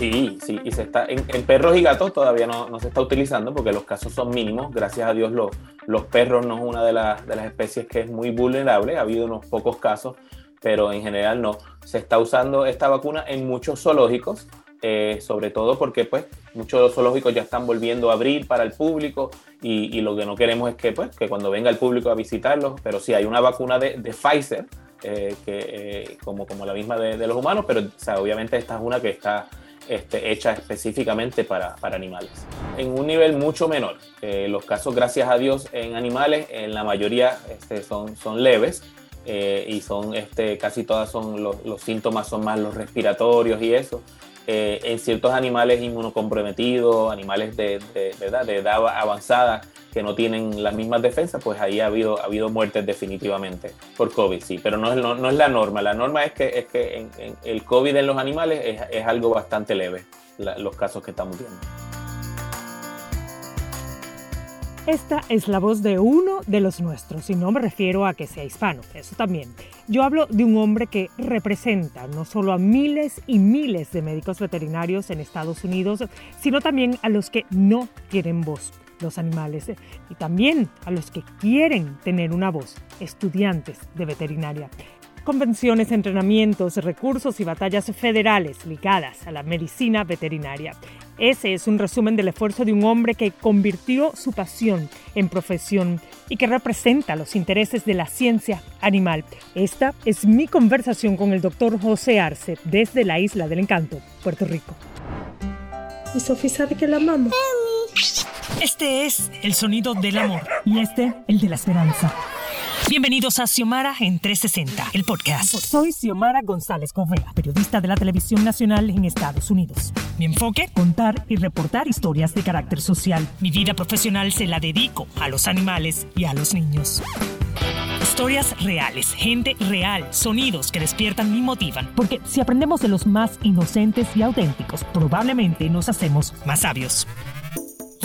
Sí, sí, y se está, en, perros y gatos todavía no, no, se está utilizando porque los casos son mínimos. Gracias a Dios los, los perros no es una de, las de las especies que es muy vulnerable. Ha habido unos pocos casos, pero en general no. Se está usando esta vacuna en muchos zoológicos, eh, sobre todo porque pues muchos zoológicos ya están volviendo a abrir para el público y, y, lo que no queremos es que pues que cuando venga el público a visitarlos, pero sí hay una vacuna de, de Pfizer, eh, que, eh, como, como la misma de, de los humanos, pero o sea, obviamente esta es una que está este, hecha específicamente para, para, animales. En un nivel mucho menor. Eh, los casos, gracias a Dios, en animales, en la mayoría este, son, son leves eh, y son este, casi todas son los, los, síntomas son más los respiratorios y eso. Eh, en ciertos animales inmunocomprometidos, animales de, de, de, de edad avanzada, que no tienen las mismas defensas, pues ahí ha habido, ha habido muertes definitivamente por COVID, sí, pero no es, no, no es la norma. La norma es que, es que en el COVID en los animales es, es algo bastante leve, la, los casos que estamos viendo. Esta es la voz de uno de los nuestros, y no me refiero a que sea hispano, eso también. Yo hablo de un hombre que representa no solo a miles y miles de médicos veterinarios en Estados Unidos, sino también a los que no tienen voz los animales y también a los que quieren tener una voz, estudiantes de veterinaria. Convenciones, entrenamientos, recursos y batallas federales ligadas a la medicina veterinaria. Ese es un resumen del esfuerzo de un hombre que convirtió su pasión en profesión y que representa los intereses de la ciencia animal. Esta es mi conversación con el doctor José Arce desde la Isla del Encanto, Puerto Rico. ¿Y Sofía sabe que la amamos? Este es el sonido del amor y este el de la esperanza. Bienvenidos a Xiomara en 360, el podcast. Soy Xiomara González Correa, periodista de la televisión nacional en Estados Unidos. Mi enfoque, contar y reportar historias de carácter social. Mi vida profesional se la dedico a los animales y a los niños. Historias reales, gente real, sonidos que despiertan y motivan. Porque si aprendemos de los más inocentes y auténticos, probablemente nos hacemos más sabios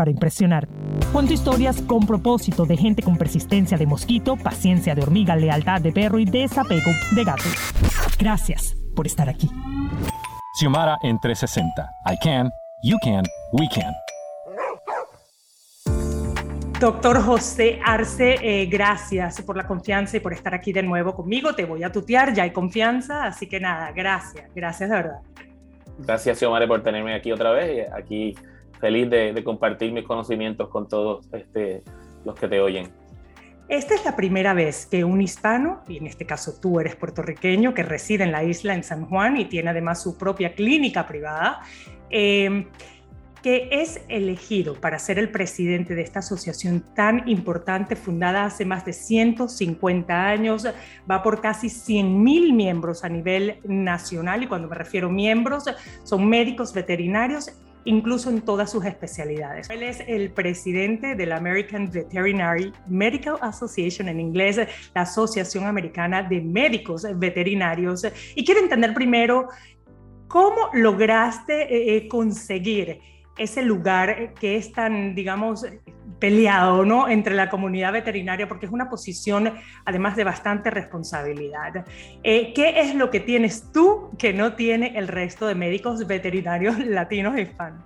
para impresionar. Cuento historias con propósito de gente con persistencia de mosquito, paciencia de hormiga, lealtad de perro y desapego de gato. Gracias por estar aquí. Xiomara en 360. I can, you can, we can. Doctor José Arce, eh, gracias por la confianza y por estar aquí de nuevo conmigo. Te voy a tutear, ya hay confianza, así que nada, gracias, gracias de verdad. Gracias, Xiomara, por tenerme aquí otra vez. Aquí feliz de, de compartir mis conocimientos con todos este, los que te oyen. Esta es la primera vez que un hispano, y en este caso tú eres puertorriqueño, que reside en la isla en San Juan y tiene además su propia clínica privada, eh, que es elegido para ser el presidente de esta asociación tan importante, fundada hace más de 150 años, va por casi 100 mil miembros a nivel nacional, y cuando me refiero miembros, son médicos veterinarios incluso en todas sus especialidades. Él es el presidente de la American Veterinary Medical Association, en inglés, la Asociación Americana de Médicos Veterinarios. Y quiero entender primero cómo lograste eh, conseguir ese lugar que es tan, digamos, peleado ¿no? entre la comunidad veterinaria, porque es una posición además de bastante responsabilidad. Eh, ¿Qué es lo que tienes tú que no tiene el resto de médicos veterinarios latinos e hispanos?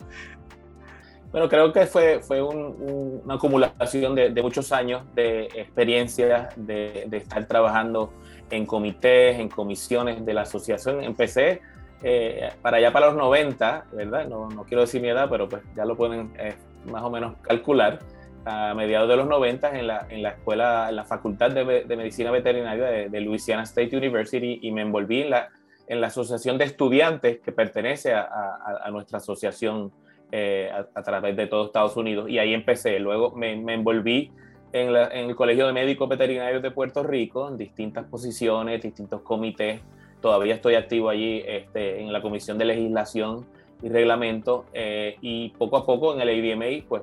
Bueno, creo que fue, fue un, un, una acumulación de, de, muchos años de experiencia, de, de, estar trabajando en comités, en comisiones de la asociación. Empecé eh, para allá para los 90, ¿verdad? No, no, quiero decir mi edad, pero pues ya lo pueden eh, más o menos calcular. A mediados de los 90 en la, en la escuela, en la Facultad de, de Medicina Veterinaria de, de, Louisiana State University y me envolví en la, en la asociación de estudiantes que pertenece a, a, a nuestra asociación eh, a, través de todo Estados Unidos y ahí empecé. Luego me, me envolví en, la, en, el Colegio de Médicos Veterinarios de Puerto Rico en distintas posiciones, distintos comités todavía estoy activo allí este, en la Comisión de Legislación y Reglamento eh, y poco a poco en el ADMA pues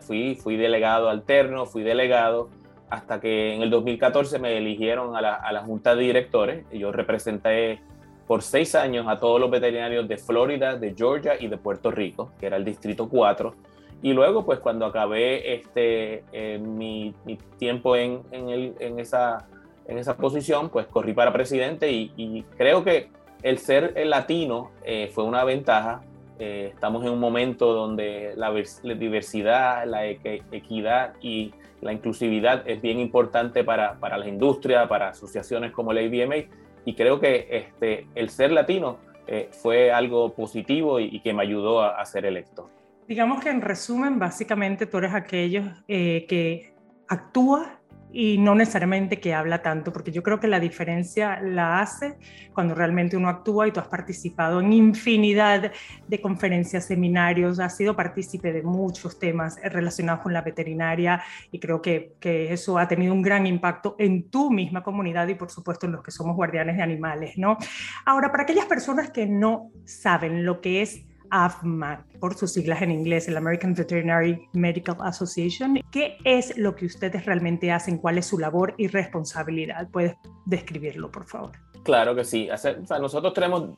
fui, fui delegado alterno, fui delegado, hasta que en el 2014 me eligieron a la, a la junta de directores. Yo representé por seis años a todos los veterinarios de Florida, de Georgia y de Puerto Rico, que era el Distrito 4. Y luego, pues cuando acabé este, eh, mi, mi, tiempo en, en, el, en, esa, en esa posición, pues corrí para presidente y, creo que el ser latino eh, fue una ventaja. Eh, estamos en un momento donde la, la diversidad, la equidad y la inclusividad es bien importante para, para la industria, para asociaciones como la ABMA y creo que este, el ser latino eh, fue algo positivo y, y, que me ayudó a, a, ser electo. Digamos que en resumen, básicamente tú eres aquellos eh, que actúa y no necesariamente que habla tanto, porque yo creo que la diferencia la hace cuando realmente uno actúa y tú has participado en infinidad de conferencias, seminarios, has sido partícipe de muchos temas relacionados con la veterinaria y creo que, que eso ha tenido un gran impacto en tu misma comunidad y por supuesto en los que somos guardianes de animales, ¿no? Ahora, para aquellas personas que no saben lo que es AFMA, por sus siglas en inglés, el American Veterinary Medical Association. ¿Qué es lo que ustedes realmente hacen? ¿Cuál es su labor y responsabilidad? ¿Puedes describirlo, por favor? Claro que sí. O sea, nosotros tenemos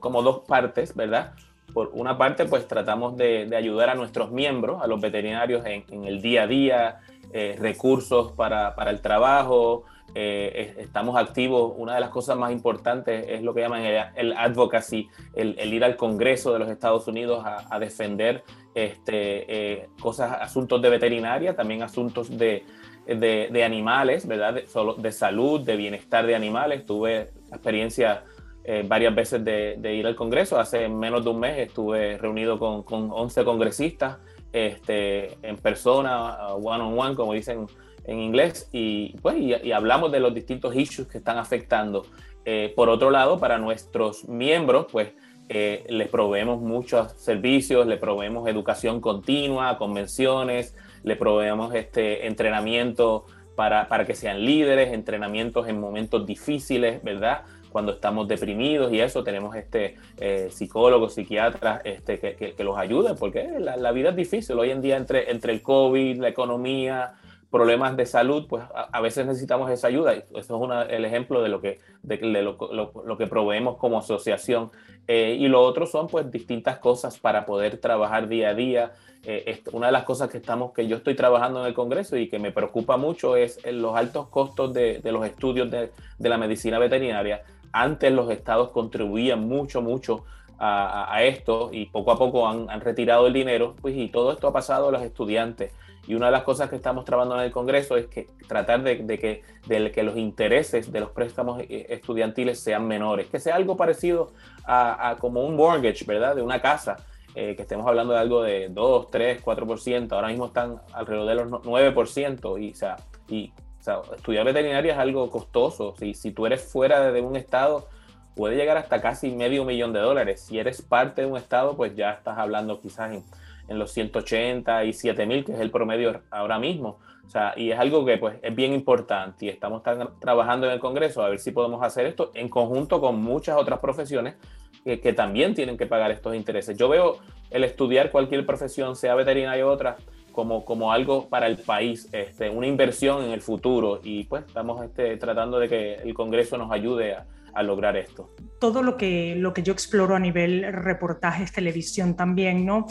como dos partes, ¿verdad? Por una parte, pues tratamos de, ayudar a nuestros miembros, a los veterinarios en, en el día a día, eh, recursos para, para el trabajo, eh, estamos activos. Una de las cosas más importantes es lo que llaman el, advocacy, el, ir al Congreso de los Estados Unidos a, defender este, eh, cosas, asuntos de veterinaria, también asuntos de, de, animales, ¿verdad? De, de, salud, de bienestar de animales. Tuve experiencia eh, varias veces de, de, ir al Congreso. Hace menos de un mes estuve reunido con, con 11 congresistas este, en persona, one on one, como dicen en inglés y, pues, y, hablamos de los distintos issues que están afectando. Eh, por otro lado, para nuestros miembros, pues eh, les proveemos muchos servicios, le proveemos educación continua, convenciones, le proveemos este entrenamiento para, para que sean líderes, entrenamientos en momentos difíciles, ¿verdad? Cuando estamos deprimidos y eso, tenemos este, eh, psicólogos, psiquiatras este, que, que, que, los ayuden, porque la, la, vida es difícil. Hoy en día, entre, entre el COVID, la economía, problemas de salud, pues a, veces necesitamos esa ayuda. Eso es una, el ejemplo de lo que, de, lo, lo, lo, que proveemos como asociación. Eh, y lo otro son pues distintas cosas para poder trabajar día a día. Eh, una de las cosas que, estamos, que yo estoy trabajando en el Congreso y que me preocupa mucho es los altos costos de, de los estudios de, de, la medicina veterinaria. Antes los estados contribuían mucho, mucho a, esto y poco a poco han retirado el dinero pues, y todo esto ha pasado a los estudiantes. Y una de las cosas que estamos trabajando en el Congreso es que tratar de, que, de que los intereses de los préstamos eh, estudiantiles sean menores, que sea algo parecido a, como un mortgage, ¿verdad? De una casa, eh, que estemos hablando de algo de 2, 3, 4%, ahora mismo están alrededor de los 9%, y, sea, y, sea, estudiar veterinaria es algo costoso, si, si tú eres fuera de un estado, puede llegar hasta casi medio millón de dólares, si eres parte de un estado, pues ya estás hablando quizás en en los 187 mil, que es el promedio ahora mismo. O sea, y es algo que pues es bien importante y estamos trabajando en el Congreso a ver si podemos hacer esto en conjunto con muchas otras profesiones que, que también tienen que pagar estos intereses. Yo veo el estudiar cualquier profesión, sea veterinaria u otra, como, como algo para el país, este, una inversión en el futuro y pues estamos este, tratando de que el Congreso nos ayude a, a lograr esto. Todo lo que, lo que yo exploro a nivel reportajes, televisión también, ¿no?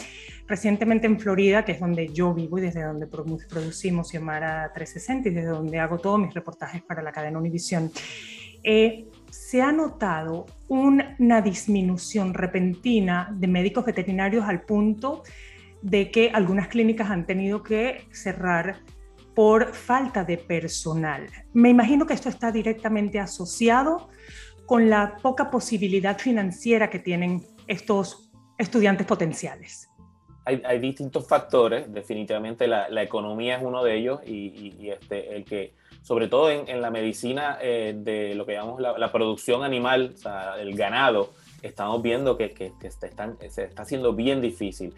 Recientemente en Florida, que es donde yo vivo y desde donde producimos Xiomara 360 y desde donde hago todos mis reportajes para la cadena Univisión, eh, se ha notado una disminución repentina de médicos veterinarios al punto de que algunas clínicas han tenido que cerrar por falta de personal. Me imagino que esto está directamente asociado con la poca posibilidad financiera que tienen estos estudiantes potenciales? Hay, hay distintos factores, definitivamente la, la, economía es uno de ellos y, y, y, este, el que, sobre todo en, en la medicina eh, de lo que llamamos la, la, producción animal, o sea, el ganado, estamos viendo que, que, que se, están, se, está haciendo bien difícil.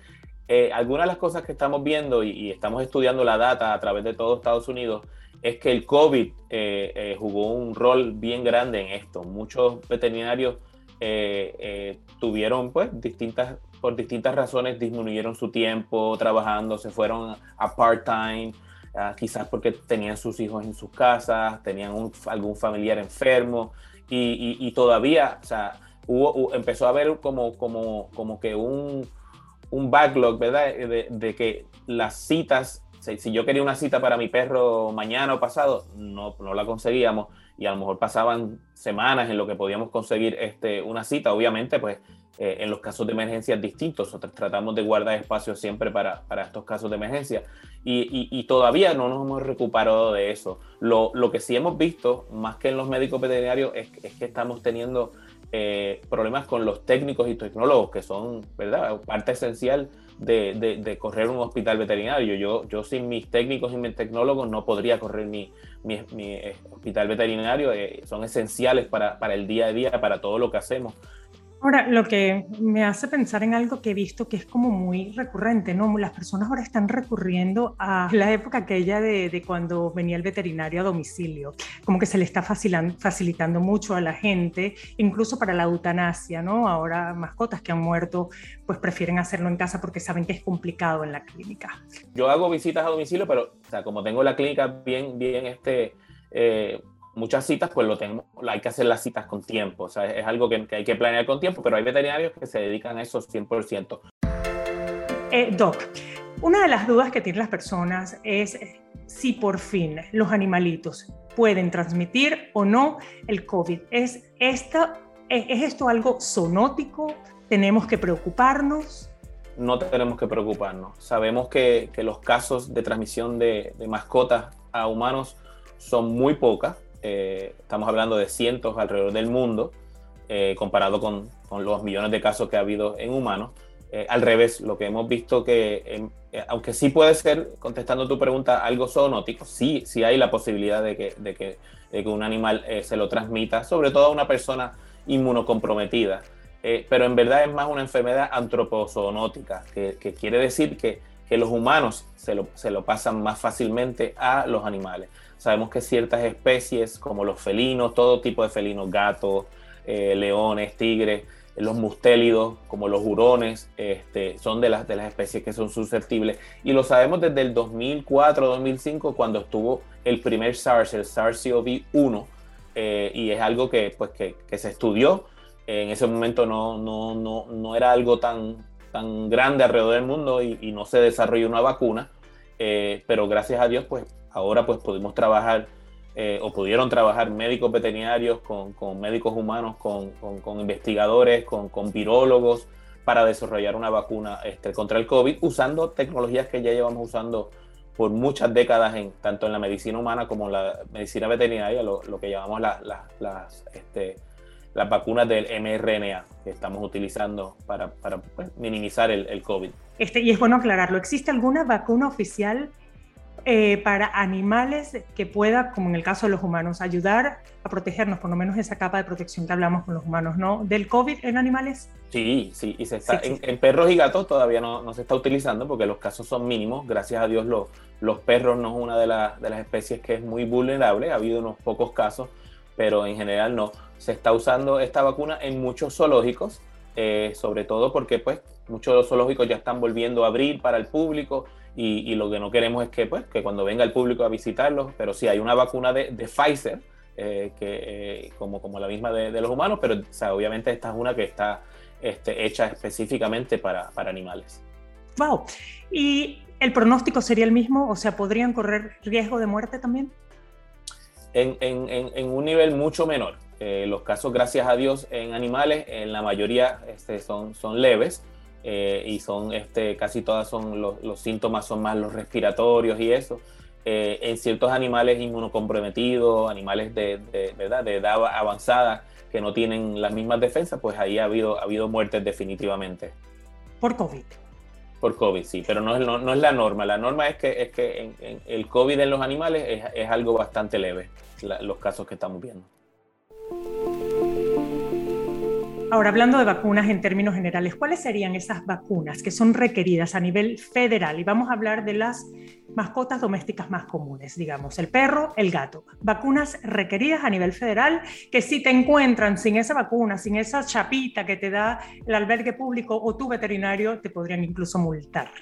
Eh, algunas de las cosas que estamos viendo y, y, estamos estudiando la data a través de todo Estados Unidos es que el COVID eh, eh, jugó un rol bien grande en esto. Muchos veterinarios eh, tuvieron, pues, distintas, por distintas razones disminuyeron su tiempo trabajando, se fueron a part-time. ah, quizás porque tenían sus hijos en sus casas, tenían algún familiar enfermo y, todavía, o sea, hubo, empezó a haber como, como, como que un, un backlog, ¿verdad? De, que las citas, si yo quería una cita para mi perro mañana o pasado, no, no la conseguíamos y a lo mejor pasaban semanas en lo que podíamos conseguir este, una cita. Obviamente, pues eh, en los casos de emergencia distintos, nosotros tratamos de guardar espacio siempre para, para estos casos de emergencia y, y, todavía no nos hemos recuperado de eso. Lo, lo, que sí hemos visto, más que en los médicos veterinarios, es, es que estamos teniendo eh, problemas con los técnicos y tecnólogos, que son, ¿verdad?, parte esencial de, de, correr un hospital veterinario. Yo, yo sin mis técnicos y mis tecnólogos no podría correr mi, mi, eh, hospital veterinario, eh, son esenciales para, para, el día a día, para todo lo que hacemos. Ahora, lo que me hace pensar en algo que he visto que es como muy recurrente, ¿no? Las personas ahora están recurriendo a la época aquella de, de cuando venía el veterinario a domicilio, como que se le está facilitando mucho a la gente, incluso para la eutanasia, ¿no? Ahora mascotas que han muerto, pues prefieren hacerlo en casa porque saben que es complicado en la clínica. Yo hago visitas a domicilio, pero, o sea, como tengo la clínica bien, bien, este... Eh, muchas citas, pues lo tenemos, hay que hacer las citas con tiempo, o sea, es algo que, hay que planear con tiempo, pero hay veterinarios que se dedican a eso 100%. Eh, Doc, una de las dudas que tienen las personas es si por fin los animalitos pueden transmitir o no el COVID. ¿Es, esta, es esto algo zoonótico? ¿Tenemos que preocuparnos? No tenemos que preocuparnos. Sabemos que, que los casos de transmisión de, de mascotas a humanos son muy pocas, eh, estamos hablando de cientos alrededor del mundo, eh, comparado con, con, los millones de casos que ha habido en humanos. Eh, al revés, lo que hemos visto que, aunque sí puede ser, contestando tu pregunta, algo zoonótico, sí, sí hay la posibilidad de que, de que, de que un animal se lo transmita, sobre todo a una persona inmunocomprometida. pero en verdad es más una enfermedad antropozoonótica, que, que quiere decir que, que los humanos se lo, se lo pasan más fácilmente a los animales. Sabemos que ciertas especies, como los felinos, todo tipo de felinos, gatos, eh, leones, tigres, los mustélidos, como los hurones, este, son de las, de las especies que son susceptibles. Y lo sabemos desde el 2004-2005, cuando estuvo el primer SARS, el SARS-CoV-1, eh, y es algo que, pues, que, que, se estudió. En ese momento no, no, no, no, era algo tan, tan grande alrededor del mundo y, y no se desarrolló una vacuna, eh, pero gracias a Dios, pues ahora pues pudimos trabajar eh, o pudieron trabajar médicos veterinarios con, con médicos humanos, con, con, investigadores, con, virólogos para desarrollar una vacuna este, contra el COVID usando tecnologías que ya llevamos usando por muchas décadas en, tanto en la medicina humana como en la medicina veterinaria, lo, lo que llamamos las, este, las vacunas del mRNA que estamos utilizando para, para pues, minimizar el, el COVID. Este, y es bueno aclararlo, ¿existe alguna vacuna oficial eh, para animales que pueda, como en el caso de los humanos, ayudar a protegernos, por lo menos esa capa de protección que hablamos con los humanos, ¿no? ¿Del COVID en animales? Sí, sí, y se está, en, perros y gatos todavía no, no, se está utilizando porque los casos son mínimos. Gracias a Dios los, los perros no es una de, de las especies que es muy vulnerable, ha habido unos pocos casos, pero en general no. Se está usando esta vacuna en muchos zoológicos, eh, sobre todo porque pues muchos de los zoológicos ya están volviendo a abrir para el público y, lo que no queremos es que, pues, que cuando venga el público a visitarlos, pero sí hay una vacuna de, Pfizer, eh, que, eh, como, como la misma de, los humanos, pero obviamente esta es una que está este, hecha específicamente para, para animales. Wow. ¿Y el pronóstico sería el mismo? O sea, ¿podrían correr riesgo de muerte también? En, en, en, un nivel mucho menor. Eh, los casos, gracias a Dios, en animales, en la mayoría este, son, son leves. Eh, y son este, casi todas son los, los, síntomas son más los respiratorios y eso. Eh, en ciertos animales inmunocomprometidos, animales de, de, ¿verdad? de edad avanzada que no tienen las mismas defensas, pues ahí ha habido, ha habido muertes definitivamente. Por COVID. Por COVID, sí, pero no es, no, no es la norma. La norma es que, es que en, el COVID en los animales es, es algo bastante leve, los casos que estamos viendo. Ahora, hablando de vacunas en términos generales, ¿cuáles serían esas vacunas que son requeridas a nivel federal? Y vamos a hablar de las mascotas domésticas más comunes, digamos, el perro, el gato. Vacunas requeridas a nivel federal que si te encuentran sin esa vacuna, sin esa chapita que te da el albergue público o tu veterinario, te podrían incluso multar.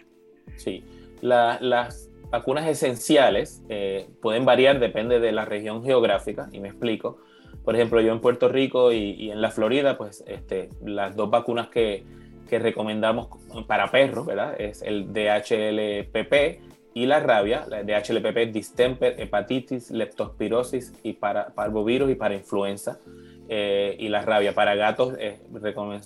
Sí, las vacunas esenciales eh, pueden variar, depende de la región geográfica, y me explico. Por ejemplo, yo en Puerto Rico y, en la Florida, pues este, las dos vacunas que, que, recomendamos para perros, ¿verdad? Es el DHLPP y la rabia, la DHLPP, distemper, hepatitis, leptospirosis y para parvovirus y para influenza. Eh, y la rabia para gatos, eh,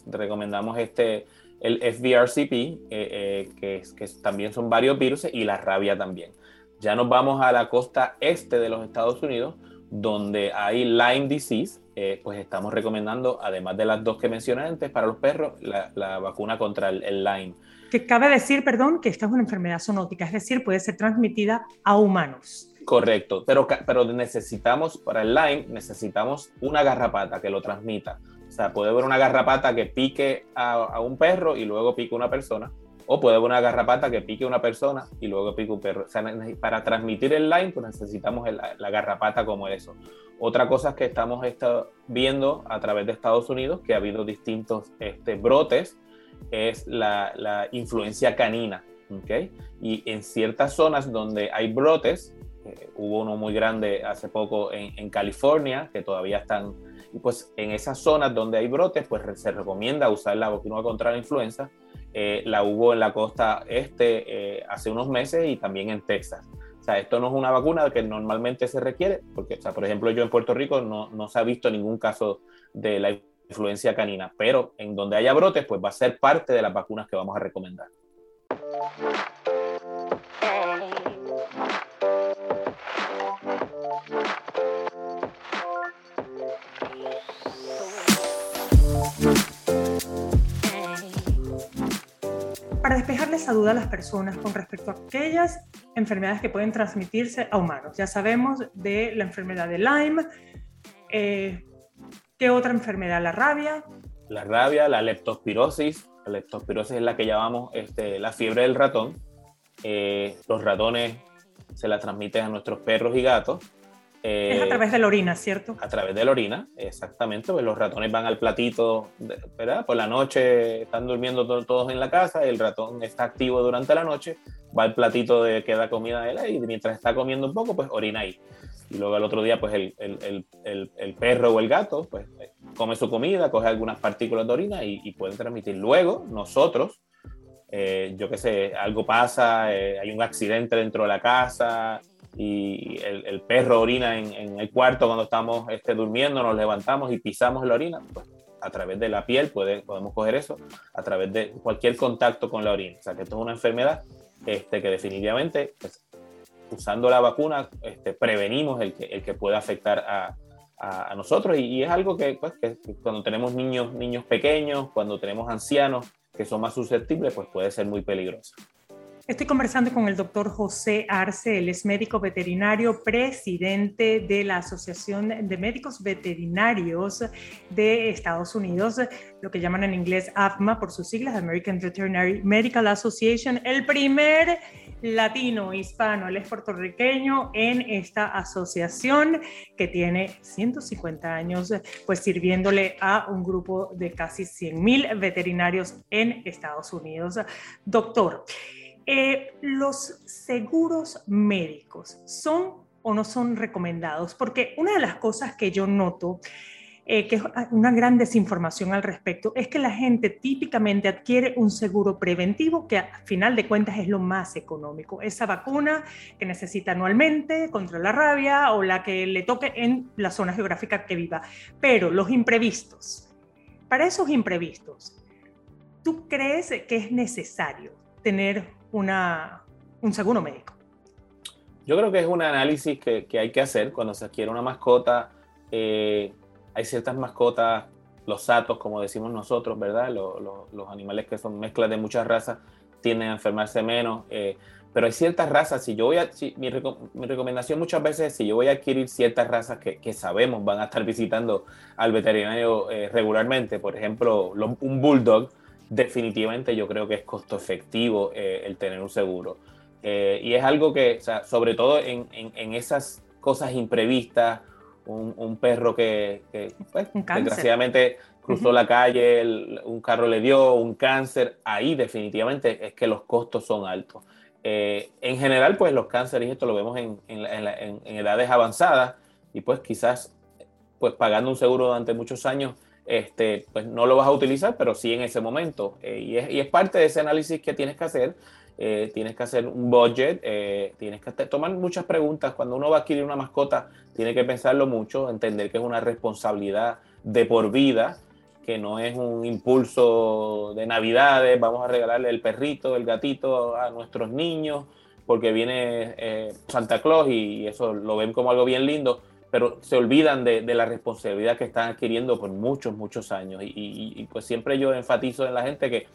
recomendamos este el FVRCP, eh, eh, que, que, también son varios virus, y la rabia también. Ya nos vamos a la costa este de los Estados Unidos, donde hay Lyme disease, eh, pues estamos recomendando, además de las dos que mencioné antes, para los perros, la, vacuna contra el, el, Lyme. Que cabe decir, perdón, que esta es una enfermedad zoonótica, es decir, puede ser transmitida a humanos. Correcto, pero, pero necesitamos, para el Lyme, necesitamos una garrapata que lo transmita. O sea, puede haber una garrapata que pique a, un perro y luego pique a una persona, o puede haber una garrapata que pique una persona y luego pique un perro. O sea, para transmitir el Lyme, pues necesitamos la garrapata como eso. Otra cosa que estamos viendo a través de Estados Unidos, que ha habido distintos este, brotes, es la, la influencia canina. ¿okay? Y en ciertas zonas donde hay brotes, eh, hubo uno muy grande hace poco en, California, que todavía están pues en esas zonas donde hay brotes, pues se recomienda usar la vacuna contra la influenza. Eh, la hubo en la costa este eh, hace unos meses y también en Texas. O sea, esto no es una vacuna que normalmente se requiere, porque, o sea, por ejemplo, yo en Puerto Rico no, no se ha visto ningún caso de la influencia canina, pero en donde haya brotes, pues va a ser parte de las vacunas que vamos a recomendar. Esa duda a las personas con respecto a aquellas enfermedades que pueden transmitirse a humanos. Ya sabemos de la enfermedad de Lyme. Eh, ¿Qué otra enfermedad? ¿La rabia? La rabia, la leptospirosis. La leptospirosis es la que llamamos este, la fiebre del ratón. Eh, los ratones se la transmiten a nuestros perros y gatos es a eh, través de la orina, ¿cierto? A través de la orina, exactamente. Pues los ratones van al platito, ¿verdad? Por la noche están durmiendo todos en la casa, el ratón está activo durante la noche, va al platito de que da comida de él y mientras está comiendo un poco, pues orina ahí. Y luego al otro día, pues el, el, el, el perro o el gato, pues come su comida, coge algunas partículas de orina y, y pueden transmitir. Luego, nosotros, eh, yo qué sé, algo pasa, eh, hay un accidente dentro de la casa, y el, perro orina en, el cuarto cuando estamos este, durmiendo, nos levantamos y pisamos la orina, pues a través de la piel puede, podemos coger eso, a través de cualquier contacto con la orina. O sea, que esto es una enfermedad este, que definitivamente, pues, usando la vacuna, este, prevenimos el que, el que pueda afectar a, a, nosotros. Y, es algo que, pues, que, cuando tenemos niños, niños pequeños, cuando tenemos ancianos que son más susceptibles, pues puede ser muy peligroso. Estoy conversando con el doctor José Arce, él es médico veterinario, presidente de la Asociación de Médicos Veterinarios de Estados Unidos, lo que llaman en inglés AFMA por sus siglas, American Veterinary Medical Association, el primer latino hispano, él es puertorriqueño en esta asociación que tiene 150 años, pues sirviéndole a un grupo de casi 100 mil veterinarios en Estados Unidos. Doctor, eh, ¿Los seguros médicos son o no son recomendados? Porque una de las cosas que yo noto, eh, que es una gran desinformación al respecto, es que la gente típicamente adquiere un seguro preventivo que a final de cuentas es lo más económico. Esa vacuna que necesita anualmente contra la rabia o la que le toque en la zona geográfica que viva. Pero los imprevistos, para esos imprevistos, ¿tú crees que es necesario tener una, un seguro médico? Yo creo que es un análisis que, que hay que hacer cuando se adquiere una mascota. Eh, hay ciertas mascotas, los satos, como decimos nosotros, ¿verdad? Los, los, animales que son mezclas de muchas razas tienden a enfermarse menos. Eh, pero hay ciertas razas, si yo voy a, si, mi, mi, recomendación muchas veces, si yo voy a adquirir ciertas razas que, que sabemos van a estar visitando al veterinario eh, regularmente, por ejemplo, un bulldog, definitivamente yo creo que es costo efectivo eh, el tener un seguro. Eh, y es algo que, sobre todo en, en, esas cosas imprevistas, un, perro que, pues, desgraciadamente cruzó la calle, un carro le dio, un cáncer, ahí definitivamente es que los costos son altos. Eh, en general, pues los cánceres, esto lo vemos en, edades avanzadas y pues quizás pues pagando un seguro durante muchos años, este, pues no lo vas a utilizar, pero sí en ese momento. Eh, y, es, parte de ese análisis que tienes que hacer. Eh, tienes que hacer un budget, tienes que tomar muchas preguntas. Cuando uno va a adquirir una mascota, tiene que pensarlo mucho, entender que es una responsabilidad de por vida que no es un impulso de navidades, vamos a regalarle el perrito, el gatito a nuestros niños, porque viene eh, Santa Claus y eso lo ven como algo bien lindo, pero se olvidan de, la responsabilidad que están adquiriendo por muchos, muchos años. Y, pues siempre yo enfatizo en la gente que,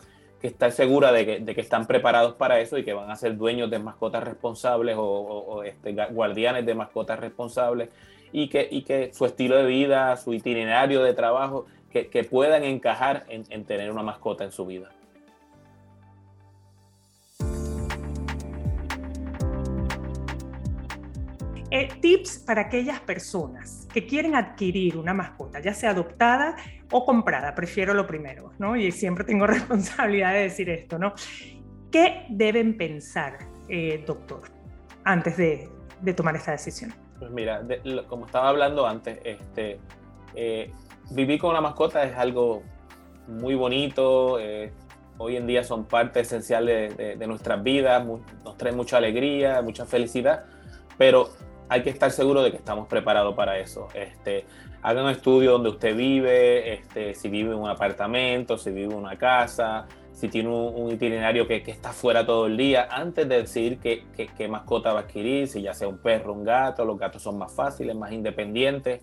que está segura de que, de que, están preparados para eso y que van a ser dueños de mascotas responsables o, este, guardianes de mascotas responsables y que, y que su estilo de vida, su itinerario de trabajo que, puedan encajar en, tener una mascota en su vida. Eh, tips para aquellas personas que quieren adquirir una mascota, ya sea adoptada o comprada, prefiero lo primero, ¿no? Y siempre tengo responsabilidad de decir esto, ¿no? ¿Qué deben pensar, eh, doctor, antes de, tomar esta decisión? Pues mira, como estaba hablando antes, este, eh, vivir con una mascota es algo muy bonito. Eh, hoy en día son parte esencial de, nuestras vidas, nos trae mucha alegría, mucha felicidad, pero hay que estar seguro de que estamos preparados para eso. Este, haga un estudio donde usted vive, este, si vive en un apartamento, si vive en una casa, si tiene un, itinerario que, está fuera todo el día, antes de decidir qué, mascota va a adquirir, si ya sea un perro, un gato, los gatos son más fáciles, más independientes.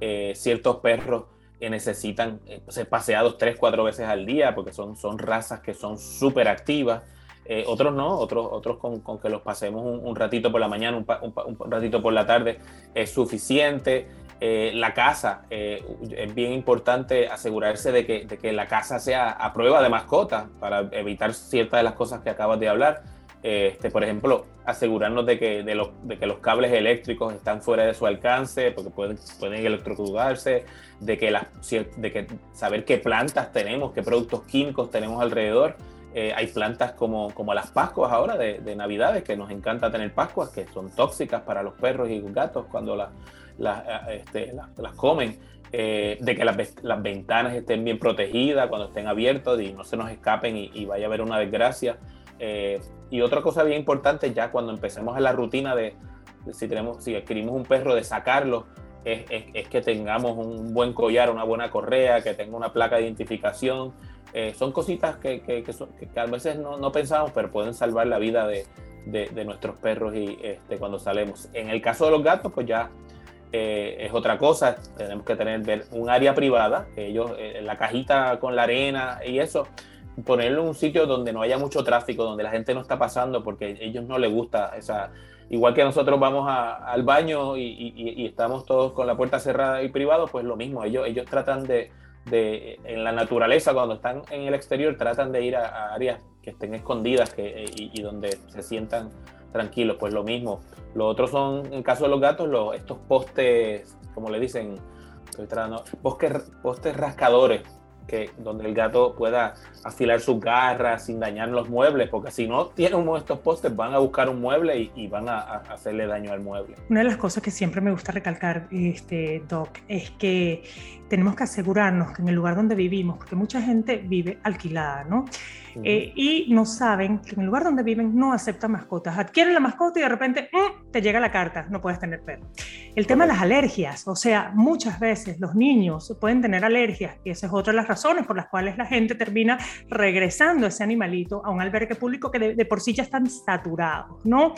Eh, ciertos perros que necesitan eh, ser paseados tres, cuatro veces al día porque son, son razas que son súper activas. Eh, otros no, otros, otros con, con que los pasemos un, ratito por la mañana, un, un, ratito por la tarde es suficiente. Eh, la casa, es bien importante asegurarse de que, de que, la casa sea a prueba de mascota para evitar ciertas de las cosas que acabas de hablar. Este, por ejemplo, asegurarnos de que, de, los, de que los cables eléctricos están fuera de su alcance, porque pueden, pueden electrocutarse, de que, las, de que saber qué plantas tenemos, qué productos químicos tenemos alrededor. Eh, hay plantas como, como las pascuas ahora de, de, Navidades, que nos encanta tener pascuas, que son tóxicas para los perros y gatos cuando las, este, las comen. Eh, de que las, las, ventanas estén bien protegidas cuando estén abiertas y no se nos escapen y, y vaya a haber una desgracia. Eh, y otra cosa bien importante, ya cuando empecemos a la rutina de, si, tenemos, si adquirimos un perro, de sacarlo, es, es, que tengamos un buen collar, una buena correa, que tenga una placa de identificación. Eh, son cositas que, que, que, a veces no, no, pensamos, pero pueden salvar la vida de, de, nuestros perros y este, cuando salemos. En el caso de los gatos, pues ya eh, es otra cosa. Tenemos que tener un área privada, ellos, la cajita con la arena y eso ponerlo en un sitio donde no haya mucho tráfico, donde la gente no está pasando, porque a ellos no les gusta esa... Igual que nosotros vamos al baño y, estamos todos con la puerta cerrada y privado, pues lo mismo, ellos, ellos tratan de, de, en la naturaleza, cuando están en el exterior, tratan de ir a, áreas que estén escondidas que, y, donde se sientan tranquilos, pues lo mismo. Lo otro son, en caso de los gatos, los, estos postes, como le dicen, postes rascadores, donde el gato pueda afilar sus garras sin dañar los muebles, porque si no tiene uno de estos postes van a buscar un mueble y, van a, hacerle daño al mueble. Una de las cosas que siempre me gusta recalcar, este, Doc, es que tenemos que asegurarnos que en el lugar donde vivimos, porque mucha gente vive alquilada, ¿no? Eh, y no saben que en el lugar donde viven no aceptan mascotas. Adquieren la mascota y de repente mm, te llega la carta, no puedes tener perro. El tema de las alergias, o sea, muchas veces los niños pueden tener alergias y esa es otra de las razones por las cuales la gente termina regresando ese animalito a un albergue público que de, de por sí ya están saturados, ¿no?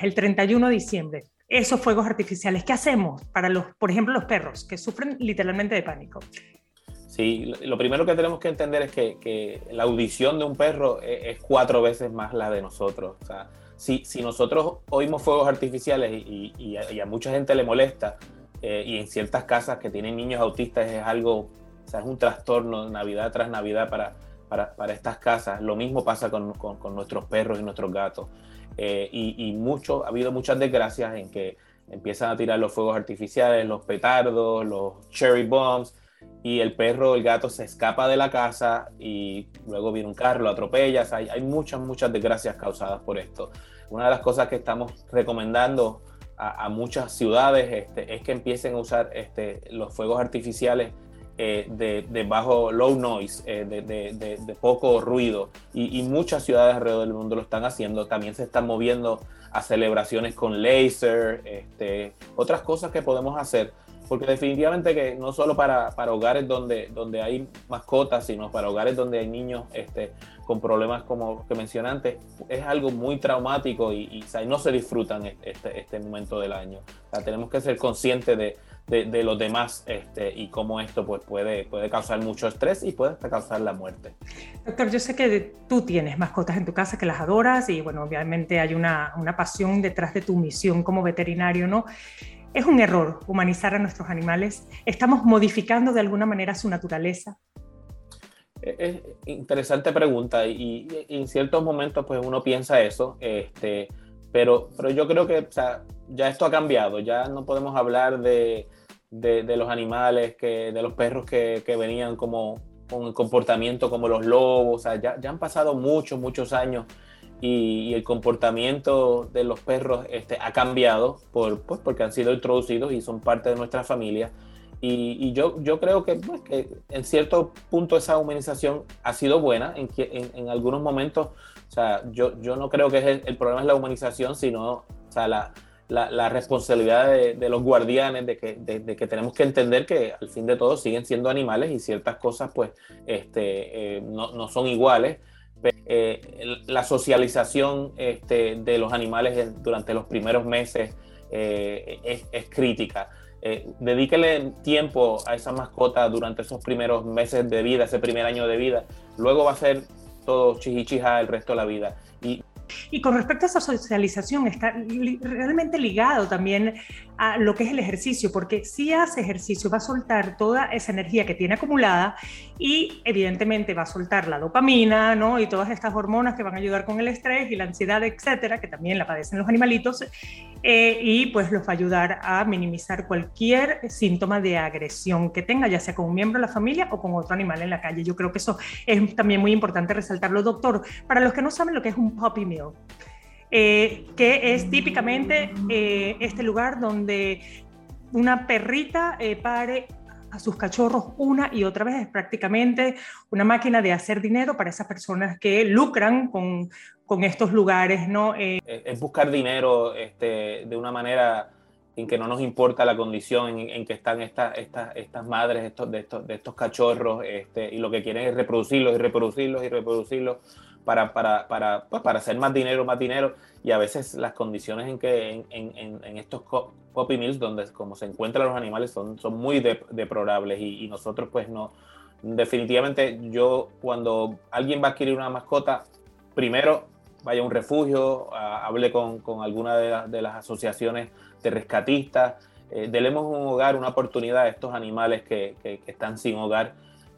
El 31 de diciembre, esos fuegos artificiales. ¿Qué hacemos para los, por ejemplo, los perros que sufren literalmente de pánico? Sí, lo primero que tenemos que entender es que, la audición de un perro es, cuatro veces más la de nosotros. O sea, si, nosotros oímos fuegos artificiales y, a, mucha gente le molesta, eh, y en ciertas casas que tienen niños autistas es algo, o sea, es un trastorno Navidad tras Navidad para, para, estas casas. Lo mismo pasa con, con, nuestros perros y nuestros gatos. Eh, y, mucho, ha habido muchas desgracias en que empiezan a tirar los fuegos artificiales, los petardos, los cherry bombs, y el perro, el gato se escapa de la casa y luego viene un carro, lo atropella. hay, hay, muchas, muchas desgracias causadas por esto. Una de las cosas que estamos recomendando a, muchas ciudades este, es que empiecen a usar este, los fuegos artificiales eh, de, bajo low noise, eh, de, poco ruido. Y, y, muchas ciudades alrededor del mundo lo están haciendo. También se están moviendo a celebraciones con laser, este, otras cosas que podemos hacer porque definitivamente que no solo para, para, hogares donde, donde hay mascotas, sino para hogares donde hay niños este, con problemas como que mencioné antes, es algo muy traumático y, no se disfrutan este, este momento del año. tenemos que ser conscientes de, de, los demás este, y cómo esto pues, puede, puede causar mucho estrés y puede hasta causar la muerte. Doctor, yo sé que tú tienes mascotas en tu casa que las adoras y bueno, obviamente hay una, una pasión detrás de tu misión como veterinario, ¿no? Es un error humanizar a nuestros animales. ¿Estamos modificando de alguna manera su naturaleza? Es interesante pregunta y, en ciertos momentos pues uno piensa eso, este, pero, pero yo creo que ya esto ha cambiado, ya no podemos hablar de, de, los animales, que, de los perros que, que, venían como con comportamiento como los lobos, ya, ya han pasado muchos, muchos años y, el comportamiento de los perros este, ha cambiado por, pues, porque han sido introducidos y son parte de nuestra familia. Y, yo, yo creo que, pues, que, en cierto punto esa humanización ha sido buena, en, en, en algunos momentos, o sea, yo, yo no creo que el, problema es la humanización, sino o sea, la, la, la, responsabilidad de, de, los guardianes, de que, de, que, tenemos que entender que al fin de todo siguen siendo animales y ciertas cosas pues este, eh, no, no, son iguales eh, la socialización este, de los animales durante los primeros meses eh, es, crítica. Eh, dedíquele tiempo a esa mascota durante esos primeros meses de vida, ese primer año de vida. Luego va a ser todo chichichija el resto de la vida. Y y con respecto a esa socialización, está realmente ligado también a lo que es el ejercicio, porque si hace ejercicio va a soltar toda esa energía que tiene acumulada y evidentemente va a soltar la dopamina, ¿no? Y todas estas hormonas que van a ayudar con el estrés y la ansiedad, etcétera, que también la padecen los animalitos, eh, y pues los va a ayudar a minimizar cualquier síntoma de agresión que tenga, ya sea con un miembro de la familia o con otro animal en la calle. Yo creo que eso es también muy importante resaltarlo, doctor. Para los que no saben lo que es un puppy mill, eh, que es típicamente eh, este lugar donde una perrita pare a sus cachorros una y otra vez. Es prácticamente una máquina de hacer dinero para esas personas que lucran con, con estos lugares, ¿no? Eh, es buscar dinero este, de una manera en que no nos importa la condición en, que están estas, estas, estas madres estos, de, estos, de estos cachorros este, y lo que quieren es reproducirlos y reproducirlos y reproducirlos para, para, para, pues, para hacer más dinero, más dinero. Y a veces las condiciones en que en, en, estos puppy mills, donde como se encuentran los animales, son, son muy deplorables. Y, nosotros pues no, definitivamente yo cuando alguien va a adquirir una mascota, primero vaya a un refugio, hable con, con alguna de, las asociaciones de rescatistas, eh, delemos un hogar, una oportunidad a estos animales que, que están sin hogar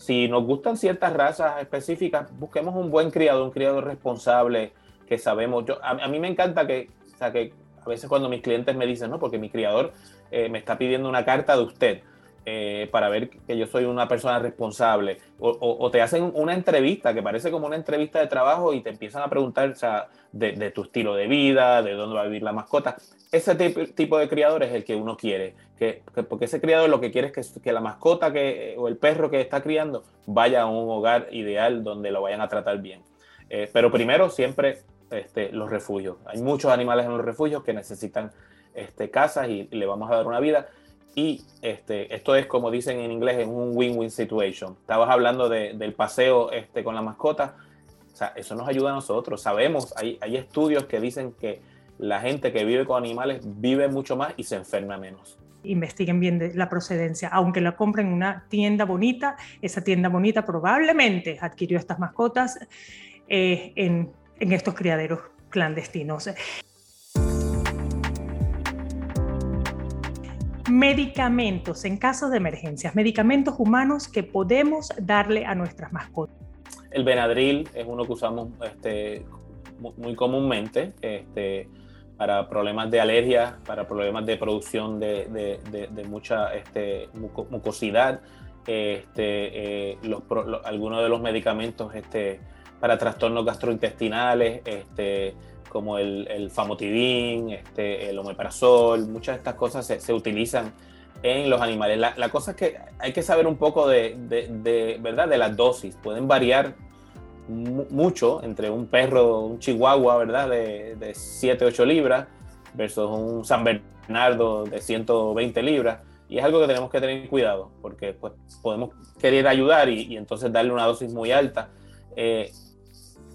si nos gustan ciertas razas específicas, busquemos un buen criador, un criador responsable que sabemos. Yo, a, mí me encanta que, o sea, que a veces cuando mis clientes me dicen, no, porque mi criador eh, me está pidiendo una carta de usted. Eh, para ver que yo soy una persona responsable. O, te hacen una entrevista que parece como una entrevista de trabajo y te empiezan a preguntar o sea, de, tu estilo de vida, de dónde va a vivir la mascota. Ese tipo, de criador es el que uno quiere, que, porque ese criador lo que quiere es que, que, la mascota que, o el perro que está criando vaya a un hogar ideal donde lo vayan a tratar bien. Eh, pero primero siempre este, los refugios. Hay muchos animales en los refugios que necesitan este, casas y le vamos a dar una vida y este, esto es, como dicen en inglés, en un win-win situation. Estabas hablando de, del paseo este, con la mascota. O sea, eso nos ayuda a nosotros. Sabemos, hay, hay estudios que dicen que la gente que vive con animales vive mucho más y se enferma menos investiguen bien de la procedencia. Aunque la compren en una tienda bonita, esa tienda bonita probablemente adquirió estas mascotas eh, en, en estos criaderos clandestinos. Medicamentos en caso de emergencias, medicamentos humanos que podemos darle a nuestras mascotas. El Benadryl es uno que usamos este, muy comúnmente este, para problemas de alergia, para problemas de producción de, mucha mucosidad. algunos de los medicamentos este, para trastornos gastrointestinales, como el, famotidín, este, el omeprazol, muchas de estas cosas se, utilizan en los animales. La, cosa es que hay que saber un poco de, ¿verdad? de las dosis. Pueden variar mucho entre un perro, un chihuahua, ¿verdad? De, de 7, 8 libras versus un San Bernardo de 120 libras. Y es algo que tenemos que tener cuidado, porque pues, podemos querer ayudar y, y entonces darle una dosis muy alta. Eh,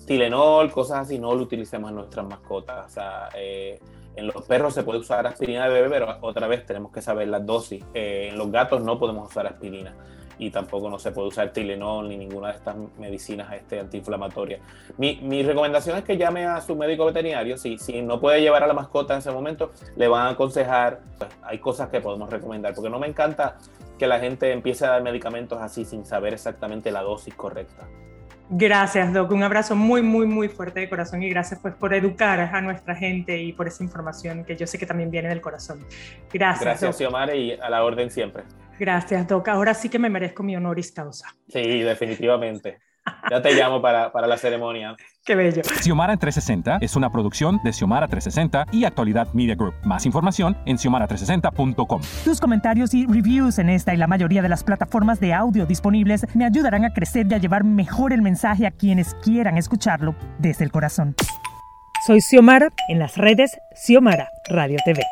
Tilenol, cosas así, no lo utilicemos en nuestras mascotas. O sea, eh, en los perros se puede usar aspirina de bebé, pero otra vez tenemos que saber las dosis. Eh, en los gatos no podemos usar aspirina y tampoco no se puede usar Tilenol ni ninguna de estas medicinas este, antiinflamatorias. Mi, mi, recomendación es que llame a su médico veterinario. Si, si no puede llevar a la mascota en ese momento, le van a aconsejar. Pues, hay cosas que podemos recomendar, porque no me encanta que la gente empiece a dar medicamentos así sin saber exactamente la dosis correcta. Gracias, Doc. Un abrazo muy, muy, muy fuerte de corazón y gracias pues por educar a nuestra gente y por esa información que yo sé que también viene del corazón. Gracias. Gracias, Xiomara, y a la orden siempre. Gracias, Doc. Ahora sí que me merezco mi honoris causa. Sí, definitivamente. Ya te llamo para, para la ceremonia. Qué bello. Xiomara en 360 es una producción de Xiomara 360 y Actualidad Media Group. Más información en xiomara360.com. Tus comentarios y reviews en esta y la mayoría de las plataformas de audio disponibles me ayudarán a crecer y a llevar mejor el mensaje a quienes quieran escucharlo desde el corazón. Soy Xiomara, en las redes Xiomara Radio TV.